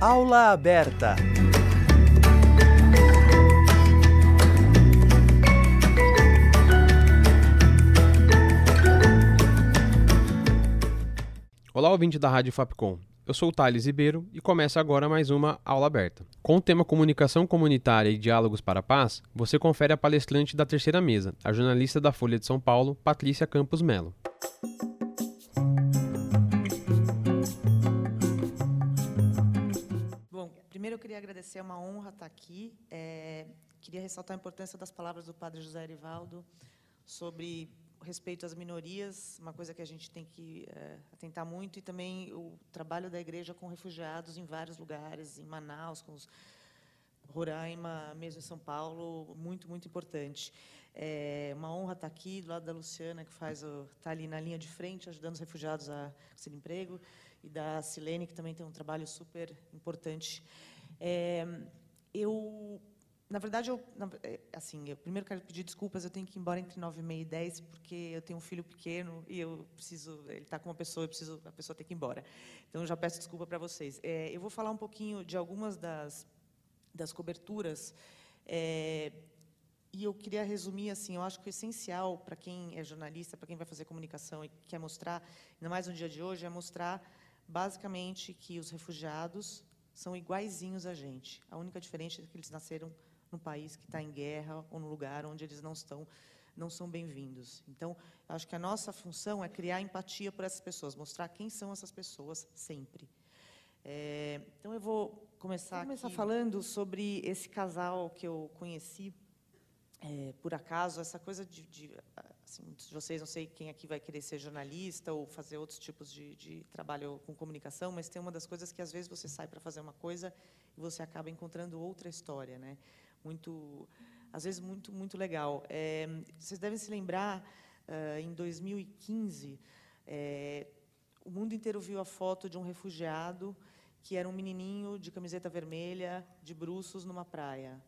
Aula aberta. Olá, ouvinte da Rádio Fapcom. Eu sou o Thales Ribeiro e começa agora mais uma aula aberta. Com o tema Comunicação Comunitária e Diálogos para a Paz, você confere a palestrante da terceira mesa, a jornalista da Folha de São Paulo, Patrícia Campos Melo. Primeiro eu queria agradecer, é uma honra estar aqui. É, queria ressaltar a importância das palavras do Padre José Erivaldo sobre respeito às minorias, uma coisa que a gente tem que é, atentar muito, e também o trabalho da igreja com refugiados em vários lugares, em Manaus, com os Roraima, mesmo em São Paulo, muito, muito importante. É uma honra estar aqui do lado da Luciana, que faz está ali na linha de frente, ajudando os refugiados a conseguir emprego, e da Silene, que também tem um trabalho super importante. É, eu na verdade, eu, é, assim, eu primeiro quero pedir desculpas, eu tenho que ir embora entre 9 e meia e 10, porque eu tenho um filho pequeno e eu preciso, ele está com uma pessoa, eu preciso, a pessoa tem que ir embora. Então, já peço desculpa para vocês. É, eu vou falar um pouquinho de algumas das, das coberturas, é, e eu queria resumir, assim, eu acho que o essencial para quem é jornalista, para quem vai fazer comunicação e quer mostrar, ainda mais no dia de hoje, é mostrar, basicamente, que os refugiados são iguaizinhos a gente. A única diferença é que eles nasceram num país que está em guerra ou num lugar onde eles não estão não são bem-vindos. Então, acho que a nossa função é criar empatia por essas pessoas, mostrar quem são essas pessoas sempre. É, então, eu vou começar, vou começar falando sobre esse casal que eu conheci é, por acaso, essa coisa de, de assim, muitos de vocês, não sei quem aqui vai querer ser jornalista ou fazer outros tipos de, de trabalho com comunicação, mas tem uma das coisas que às vezes você sai para fazer uma coisa e você acaba encontrando outra história, né? muito, às vezes muito muito legal. É, vocês devem se lembrar, uh, em 2015, é, o mundo inteiro viu a foto de um refugiado que era um menininho de camiseta vermelha, de bruços numa praia.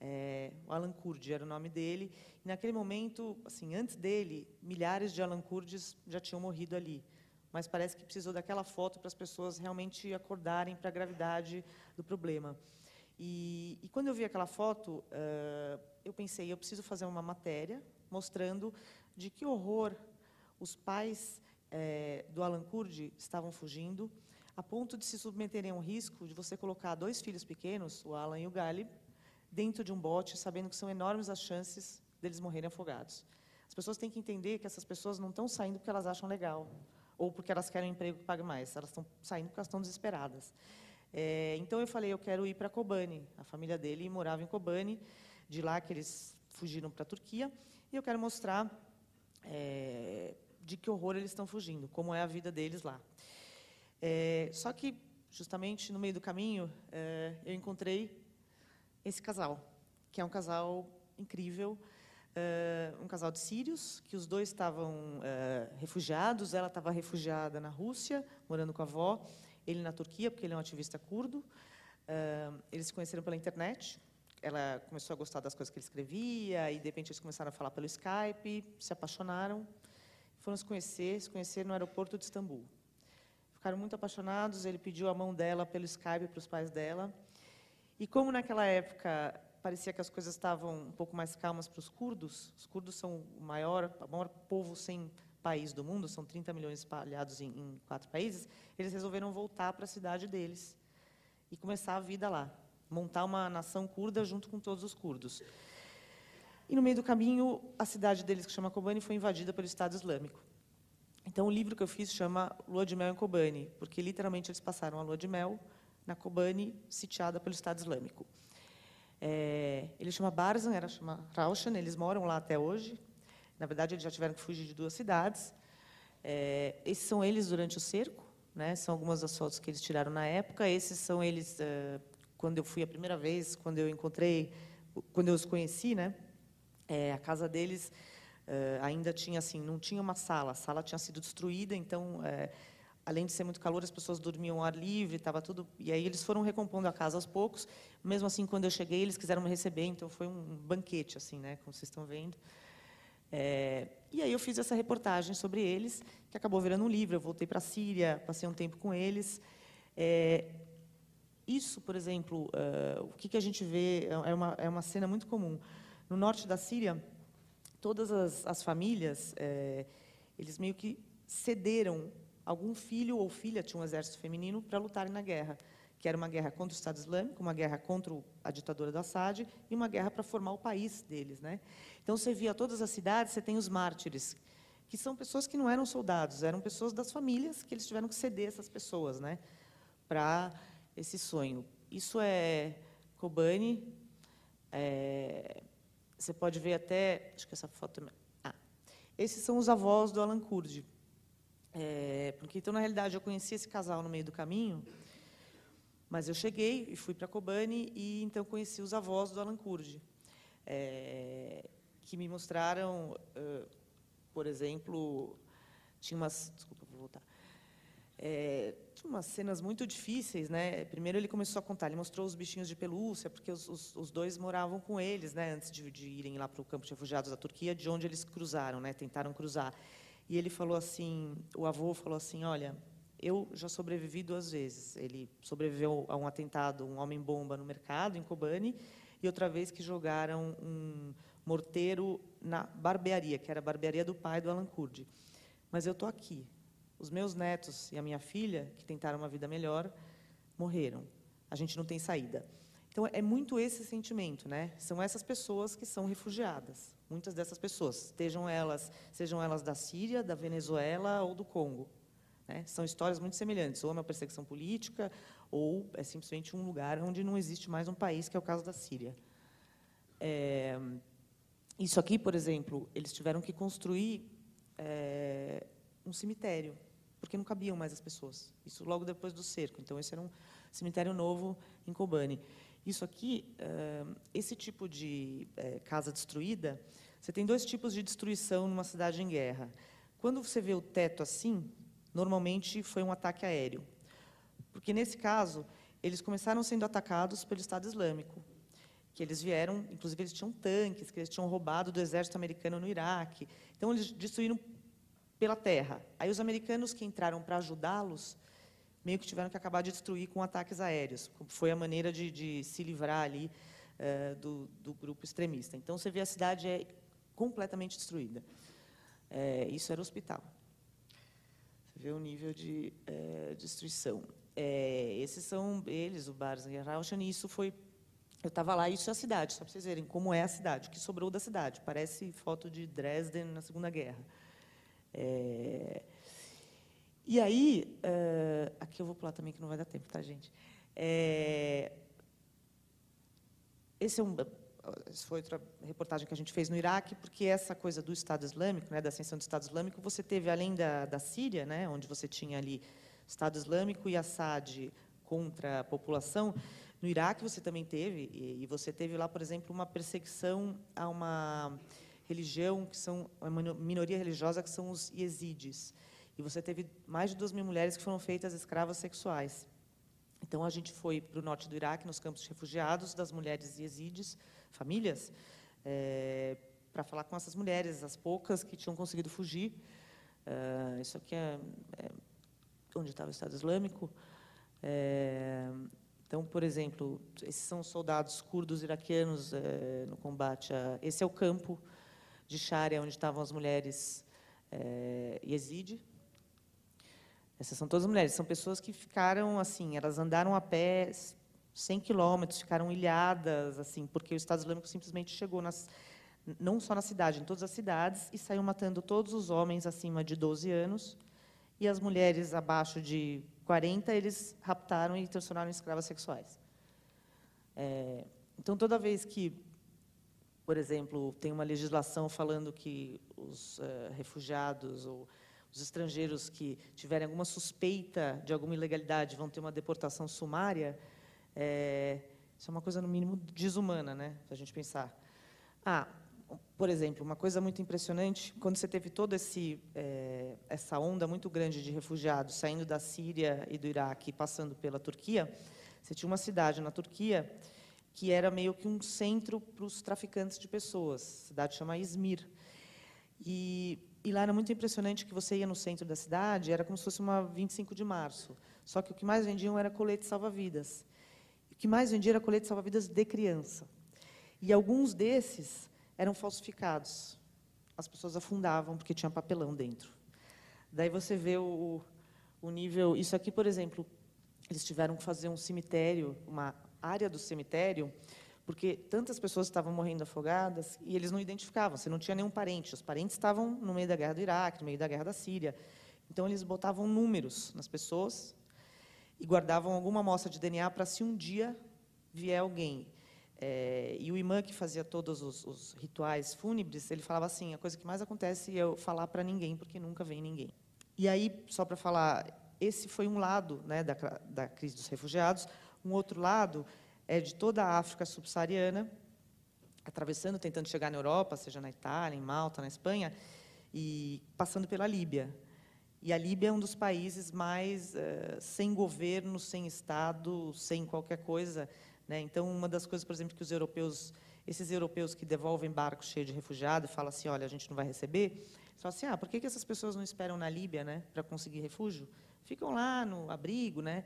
É, o Alan Kurd era o nome dele. E naquele momento, assim, antes dele, milhares de Alan Kurds já tinham morrido ali. Mas parece que precisou daquela foto para as pessoas realmente acordarem para a gravidade do problema. E, e, quando eu vi aquela foto, uh, eu pensei, eu preciso fazer uma matéria mostrando de que horror os pais eh, do Alan Kurd estavam fugindo, a ponto de se submeterem ao risco de você colocar dois filhos pequenos, o Alan e o Galib, dentro de um bote, sabendo que são enormes as chances deles morrerem afogados. As pessoas têm que entender que essas pessoas não estão saindo porque elas acham legal, ou porque elas querem um emprego que pague mais, elas estão saindo porque elas estão desesperadas. É, então eu falei, eu quero ir para Kobani. A família dele morava em Kobani, de lá que eles fugiram para a Turquia, e eu quero mostrar é, de que horror eles estão fugindo, como é a vida deles lá. É, só que, justamente no meio do caminho, é, eu encontrei esse casal, que é um casal incrível, uh, um casal de sírios, que os dois estavam uh, refugiados, ela estava refugiada na Rússia, morando com a avó, ele na Turquia, porque ele é um ativista curdo. Uh, eles se conheceram pela internet. Ela começou a gostar das coisas que ele escrevia, e de repente eles começaram a falar pelo Skype, se apaixonaram, foram se conhecer, se conheceram no aeroporto de Istambul. Ficaram muito apaixonados, ele pediu a mão dela pelo Skype para os pais dela. E como naquela época parecia que as coisas estavam um pouco mais calmas para os curdos, os curdos são o maior, o maior povo sem país do mundo, são 30 milhões espalhados em, em quatro países, eles resolveram voltar para a cidade deles e começar a vida lá, montar uma nação curda junto com todos os curdos. E no meio do caminho, a cidade deles, que chama Kobani, foi invadida pelo Estado Islâmico. Então, o livro que eu fiz chama Lua de Mel em Kobani, porque literalmente eles passaram a lua de mel na Kobani, sitiada pelo Estado Islâmico. É, ele chama Barzan, era chama Raushan, eles moram lá até hoje, na verdade, eles já tiveram que fugir de duas cidades. É, esses são eles durante o cerco, né? São algumas das fotos que eles tiraram na época. Esses são eles uh, quando eu fui a primeira vez, quando eu encontrei, quando eu os conheci, né? É, a casa deles uh, ainda tinha assim, não tinha uma sala. A sala tinha sido destruída, então é, além de ser muito calor, as pessoas dormiam ao ar livre, estava tudo. E aí eles foram recompondo a casa aos poucos. Mesmo assim, quando eu cheguei, eles quiseram me receber, então foi um banquete, assim, né? Como vocês estão vendo. É, e aí eu fiz essa reportagem sobre eles, que acabou virando um livro. Eu voltei para a Síria, passei um tempo com eles. É, isso, por exemplo, uh, o que, que a gente vê é uma, é uma cena muito comum. No norte da Síria, todas as, as famílias, é, eles meio que cederam algum filho ou filha, tinha um exército feminino, para lutarem na guerra, que era uma guerra contra o Estado Islâmico, uma guerra contra a ditadura do Assad e uma guerra para formar o país deles. Né? Então, você via todas as cidades, você tem os mártires, que são pessoas que não eram soldados, eram pessoas das famílias que eles tiveram que ceder essas pessoas né, para esse sonho. Isso é Kobani. É, você pode ver até, acho que essa foto. Ah, esses são os avós do Alan Kurdi. É, porque então na realidade eu conheci esse casal no meio do caminho, mas eu cheguei e fui para Kobani e então conheci os avós do Alan Kurdi, é, que me mostraram, uh, por exemplo, tinha umas, desculpa, vou voltar. É, tinha umas cenas muito difíceis, né? Primeiro ele começou a contar, ele mostrou os bichinhos de pelúcia, porque os, os, os dois moravam com eles, né? Antes de, de irem lá para o campo de refugiados da Turquia, de onde eles cruzaram, né? Tentaram cruzar. E ele falou assim, o avô falou assim, olha, eu já sobrevivi duas vezes. Ele sobreviveu a um atentado, um homem bomba no mercado em Kobani, e outra vez que jogaram um morteiro na barbearia, que era a barbearia do pai do Alan Kurdi. Mas eu estou aqui, os meus netos e a minha filha, que tentaram uma vida melhor, morreram. A gente não tem saída. Então, é muito esse sentimento, né? São essas pessoas que são refugiadas. Muitas dessas pessoas, estejam elas, sejam elas da Síria, da Venezuela ou do Congo. Né? São histórias muito semelhantes. Ou é uma perseguição política, ou é simplesmente um lugar onde não existe mais um país, que é o caso da Síria. É, isso aqui, por exemplo, eles tiveram que construir é, um cemitério porque não cabiam mais as pessoas. Isso logo depois do cerco. Então, esse era um cemitério novo em Kobani. Isso aqui, esse tipo de eh, casa destruída, você tem dois tipos de destruição numa cidade em guerra. Quando você vê o teto assim, normalmente foi um ataque aéreo. Porque, nesse caso, eles começaram sendo atacados pelo Estado Islâmico, que eles vieram, inclusive eles tinham tanques, que eles tinham roubado do exército americano no Iraque. Então, eles destruíram pela terra. Aí os americanos que entraram para ajudá-los meio que tiveram que acabar de destruir com ataques aéreos. Foi a maneira de, de se livrar ali uh, do, do, grupo extremista. Então você vê a cidade é completamente destruída. É, isso era o hospital. Você vê o nível de é, destruição. É, esses são eles, o Barzan e e isso foi eu estava lá, isso é a cidade, só para vocês verem como é a cidade, o que sobrou da cidade. Parece foto de Dresden na Segunda Guerra. É... E aí, uh, aqui eu vou pular também, que não vai dar tempo, tá, gente? É... Esse é um, essa foi outra reportagem que a gente fez no Iraque, porque essa coisa do Estado Islâmico, né, da ascensão do Estado Islâmico, você teve, além da, da Síria, né, onde você tinha ali Estado Islâmico e Assad contra a população, no Iraque você também teve, e, e você teve lá, por exemplo, uma perseguição a uma religião, que são uma minoria religiosa, que são os Yezidis. E você teve mais de duas mil mulheres que foram feitas escravas sexuais. Então, a gente foi para o norte do Iraque, nos campos de refugiados das mulheres Yezidis, famílias, é, para falar com essas mulheres, as poucas que tinham conseguido fugir. Uh, isso aqui é, é, onde estava o Estado Islâmico. É, então, por exemplo, esses são soldados curdos iraquianos é, no combate. A, esse é o campo de Sharia, onde estavam as mulheres é, Yazid. Essas são todas mulheres, são pessoas que ficaram assim, elas andaram a pé 100 quilômetros, ficaram ilhadas, assim, porque o Estado Islâmico simplesmente chegou nas, não só na cidade, em todas as cidades, e saiu matando todos os homens acima de 12 anos, e as mulheres abaixo de 40, eles raptaram e transformaram em escravas sexuais. É, então, toda vez que por exemplo, tem uma legislação falando que os uh, refugiados ou os estrangeiros que tiverem alguma suspeita de alguma ilegalidade vão ter uma deportação sumária. É, isso é uma coisa, no mínimo, desumana, né? Se a gente pensar. Ah, por exemplo, uma coisa muito impressionante, quando você teve toda é, essa onda muito grande de refugiados saindo da Síria e do Iraque passando pela Turquia, você tinha uma cidade na Turquia que era meio que um centro para os traficantes de pessoas. A cidade chama Izmir. E, e, lá era muito impressionante que você ia no centro da cidade, era como se fosse uma 25 de março. Só que o que mais vendiam era colete salva-vidas. O que mais vendia era colete salva-vidas de criança. E alguns desses eram falsificados. As pessoas afundavam porque tinha papelão dentro. Daí você vê o, o nível. Isso aqui, por exemplo, eles tiveram que fazer um cemitério, uma área do cemitério, porque tantas pessoas estavam morrendo afogadas e eles não identificavam. Você não tinha nenhum parente. Os parentes estavam no meio da guerra do Iraque, no meio da guerra da Síria. Então eles botavam números nas pessoas e guardavam alguma amostra de DNA para se um dia vier alguém. É, e o imã que fazia todos os, os, rituais fúnebres, ele falava assim: a coisa que mais acontece é eu falar para ninguém, porque nunca vem ninguém. E aí, só para falar, esse foi um lado né, da, da crise dos refugiados. Um outro lado é de toda a África subsaariana, atravessando, tentando chegar na Europa, seja na Itália, em Malta, na Espanha, e passando pela Líbia. E a Líbia é um dos países mais uh, sem governo, sem Estado, sem qualquer coisa. Né? Então, uma das coisas, por exemplo, que os europeus, esses europeus que devolvem barcos cheios de refugiados falam assim, olha, a gente não vai receber, eles assim, ah, por que, que essas pessoas não esperam na Líbia né, para conseguir refúgio? Ficam lá no abrigo, né?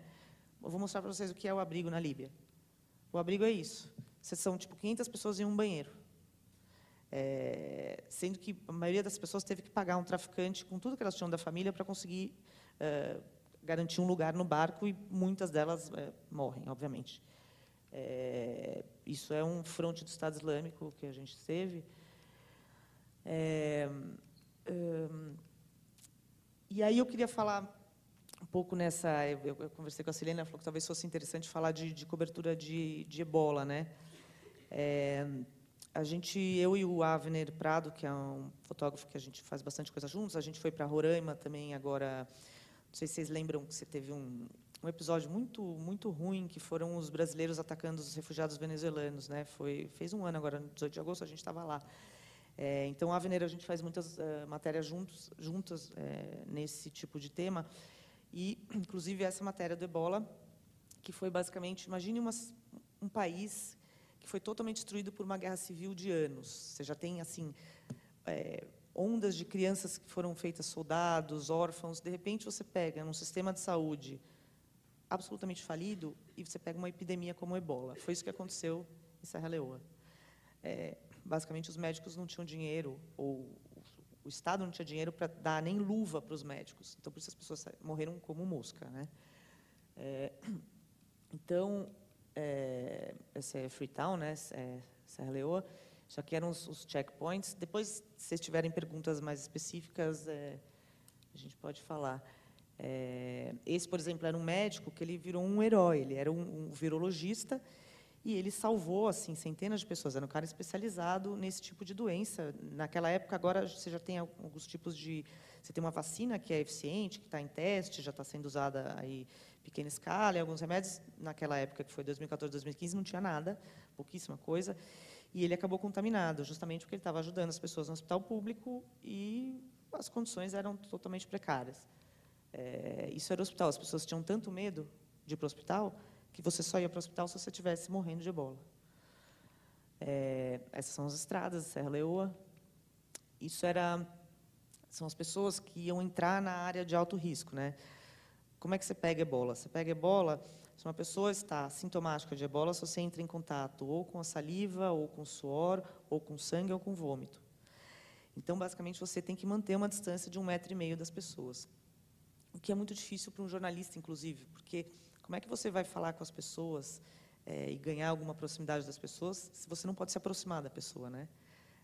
Eu vou mostrar para vocês o que é o abrigo na Líbia. O abrigo é isso. São, tipo, 500 pessoas em um banheiro. É, sendo que a maioria das pessoas teve que pagar um traficante com tudo que elas tinham da família para conseguir é, garantir um lugar no barco e muitas delas é, morrem, obviamente. É, isso é um fronte do Estado Islâmico que a gente teve. É, um, e aí eu queria falar um pouco nessa. Eu, eu, conversei com a Silene, ela falou que talvez fosse interessante falar de, de cobertura de, de ebola, né? É, a gente, eu e o Avner Prado, que é um fotógrafo que a gente faz bastante coisa juntos, a gente foi para Roraima também agora. Não sei se vocês lembram que você teve um, um episódio muito muito ruim que foram os brasileiros atacando os refugiados venezuelanos, né? Foi fez um ano agora, no 18 de agosto a gente estava lá. É, então, a Aveneira, a gente faz muitas uh, matérias juntos, juntas é, nesse tipo de tema. E, inclusive, essa matéria do ebola, que foi basicamente, imagine uma, um país que foi totalmente destruído por uma guerra civil de anos. Você já tem, assim, é, ondas de crianças que foram feitas soldados, órfãos. De repente, você pega num sistema de saúde absolutamente falido e você pega uma epidemia como o ebola. Foi isso que aconteceu em Serra Leoa. É, basicamente, os médicos não tinham dinheiro, ou o Estado não tinha dinheiro para dar nem luva para os médicos. Então, por isso as pessoas morreram como mosca. Né? É, então, é, esse é Freetown, né? É Serra Leoa. Isso aqui eram os, os checkpoints. Depois, se tiverem perguntas mais específicas, é, a gente pode falar. É, esse, por exemplo, era um médico que ele virou um herói. Ele era um, um virologista e ele salvou assim centenas de pessoas. Era um cara especializado nesse tipo de doença. Naquela época, agora você já tem alguns tipos de, você tem uma vacina que é eficiente, que está em teste, já está sendo usada aí pequena escala, e alguns remédios. Naquela época, que foi 2014, 2015, não tinha nada, pouquíssima coisa. E ele acabou contaminado, justamente porque ele estava ajudando as pessoas no hospital público e as condições eram totalmente precárias. É, isso era o hospital. As pessoas tinham tanto medo de ir para o hospital que você só ia para o hospital se você estivesse morrendo de ebola. É, essas são as estradas, Serra Leoa. Isso era são as pessoas que iam entrar na área de alto risco, né? Como é que você pega ebola? Você pega ebola, se uma pessoa está sintomática de ebola, se você entra em contato ou com a saliva, ou com suor, ou com sangue, ou com vômito. Então, basicamente, você tem que manter uma distância de um metro e meio das pessoas o que é muito difícil para um jornalista, inclusive, porque como é que você vai falar com as pessoas é, e ganhar alguma proximidade das pessoas se você não pode se aproximar da pessoa, né?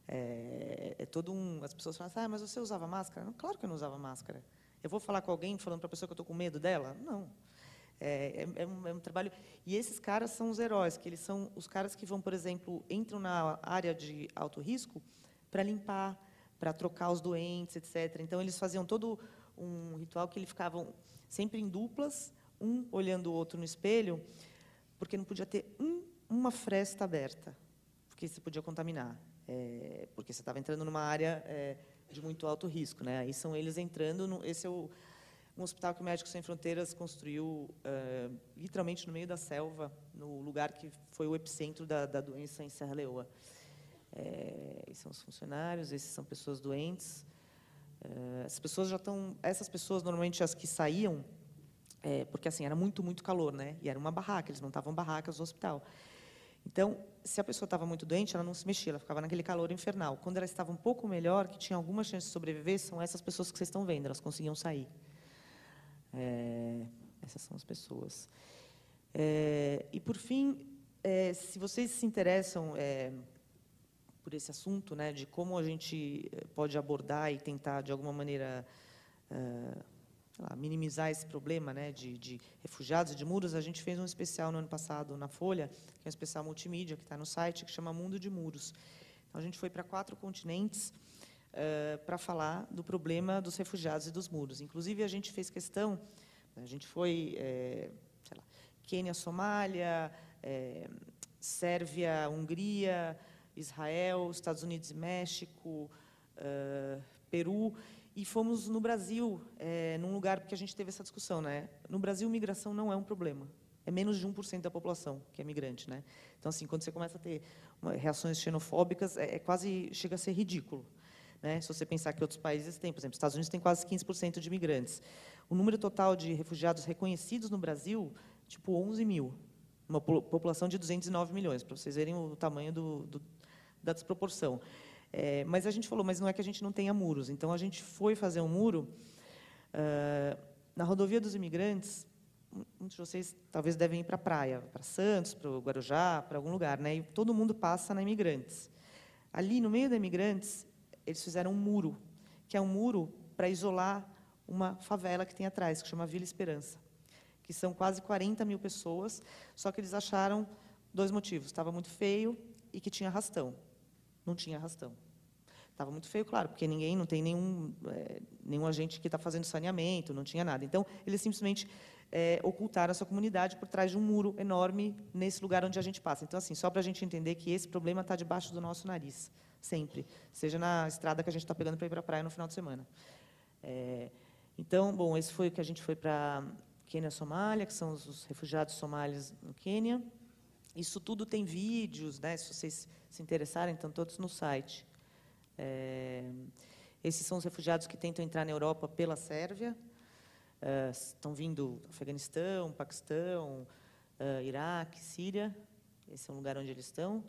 É, é todo um. As pessoas falam, assim, ah, mas você usava máscara? Não, claro que eu não usava máscara. Eu vou falar com alguém falando para a pessoa que eu estou com medo dela? Não. É, é, é, um, é, um, trabalho. E esses caras são os heróis, que eles são os caras que vão, por exemplo, entram na área de alto risco para limpar, para trocar os doentes, etc. Então eles faziam todo um ritual que eles ficavam sempre em duplas, um olhando o outro no espelho, porque não podia ter um, uma fresta aberta, porque você podia contaminar, é, porque você estava entrando numa área é, de muito alto risco, né? Aí são eles entrando. No, esse é o, um hospital que o Médicos Sem Fronteiras construiu é, literalmente no meio da selva, no lugar que foi o epicentro da, da doença em Serra Leoa. É, esses são os funcionários, esses são pessoas doentes. Eh, as pessoas já estão, essas pessoas normalmente as que saíam É, porque assim era muito, muito calor, né? E era uma barraca, eles montavam barracas no hospital. Então, se a pessoa estava muito doente, ela não se mexia, ela ficava naquele calor infernal. Quando ela estava um pouco melhor, que tinha alguma chance de sobreviver, são essas pessoas que vocês estão vendo, elas conseguiam sair. É, essas são as pessoas. É, e, por fim, é, se vocês se interessam é, por esse assunto, né, de como a gente é, pode abordar e tentar, de alguma maneira, é, lá, minimizar esse problema né, de, de, refugiados e de muros, a gente fez um especial no ano passado na Folha, que é um especial multimídia, que está no site, que chama Mundo de Muros. Então, a gente foi para quatro continentes uh, para falar do problema dos refugiados e dos muros. Inclusive, a gente fez questão, a gente foi, é, sei lá, Quênia, Somália, é, Sérvia, Hungria, Israel, Estados Unidos e México, uh, Peru, e fomos no Brasil, é, num lugar que a gente teve essa discussão. Né? No Brasil, migração não é um problema. É menos de 1% da população que é migrante. Né? Então, assim, quando você começa a ter reações xenofóbicas, é, é, quase chega a ser ridículo. Né? Se você pensar que outros países têm, por exemplo, Estados Unidos tem quase 15% de imigrantes. O número total de refugiados reconhecidos no Brasil, tipo 11 mil. Uma população de 209 milhões, para vocês verem o tamanho do, do, da desproporção. É, mas a gente falou, mas não é que a gente não tenha muros. Então, a gente foi fazer um muro uh, na rodovia dos imigrantes. Muitos de vocês talvez devem ir para a praia, para Santos, para o Guarujá, para algum lugar. Né? E todo mundo passa na Imigrantes. Ali, no meio da Imigrantes, eles fizeram um muro, que é um muro para isolar uma favela que tem atrás, que chama Vila Esperança, que são quase 40 mil pessoas, só que eles acharam dois motivos. Estava muito feio e que tinha arrastão não tinha arrastão. Estava muito feio, claro, porque ninguém, não tem nenhum, é, nenhum agente que está fazendo saneamento, não tinha nada. Então, eles simplesmente é, ocultaram essa comunidade por trás de um muro enorme nesse lugar onde a gente passa. Então, assim, só para a gente entender que esse problema está debaixo do nosso nariz, sempre. Seja na estrada que a gente está pegando para ir para a praia no final de semana. É, então, bom, esse foi o que a gente foi para Quênia, Somália, que são os refugiados somalis no Quênia. Isso tudo tem vídeos, né? Se vocês se interessarem, estão todos no site. É, esses são os refugiados que tentam entrar na Europa pela Sérvia. É, estão vindo do Afeganistão, Paquistão, é, Iraque, Síria. Esse é o lugar onde eles estão.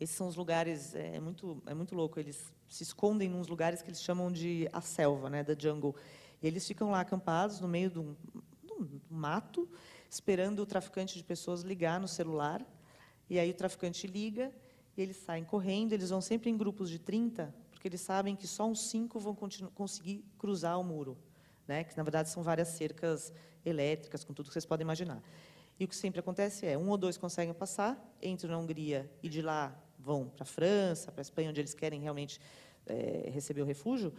Esses são os lugares, é, é muito, é muito louco, eles se escondem nos lugares que eles chamam de a selva, né, da jungle. E eles ficam lá acampados no meio do, do mato, esperando o traficante de pessoas ligar no celular. E aí o traficante liga eles saem correndo, eles vão sempre em grupos de 30, porque eles sabem que só uns 5 vão conseguir cruzar o muro, né? que na verdade são várias cercas elétricas, com tudo que vocês podem imaginar. E o que sempre acontece é, um ou dois conseguem passar, entram na Hungria e de lá vão para a França, para a Espanha, onde eles querem realmente é, receber o refúgio,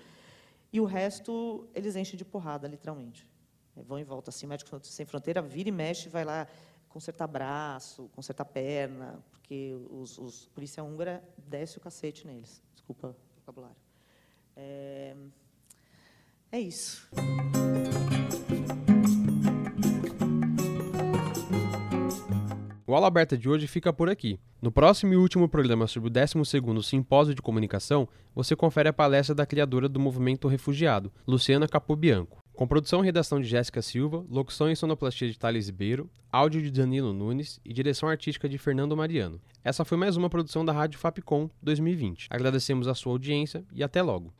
e o resto eles enchem de porrada, literalmente. Vão e voltam, assim, Médicos Sem Fronteira vira e mexe, vai lá consertar braço, consertar perna, porque os, os polícia húngara desce o cacete neles. Desculpa o vocabulário. É, é isso. O Aula Aberta de hoje fica por aqui. No próximo e último programa sobre o 12º Simpósio de Comunicação, você confere a palestra da criadora do Movimento Refugiado, Luciana Capobianco. Com produção e redação de Jéssica Silva, locução e sonoplastia de Thales Ribeiro, áudio de Danilo Nunes e direção artística de Fernando Mariano. Essa foi mais uma produção da Rádio Fapcom 2020. Agradecemos a sua audiência e até logo.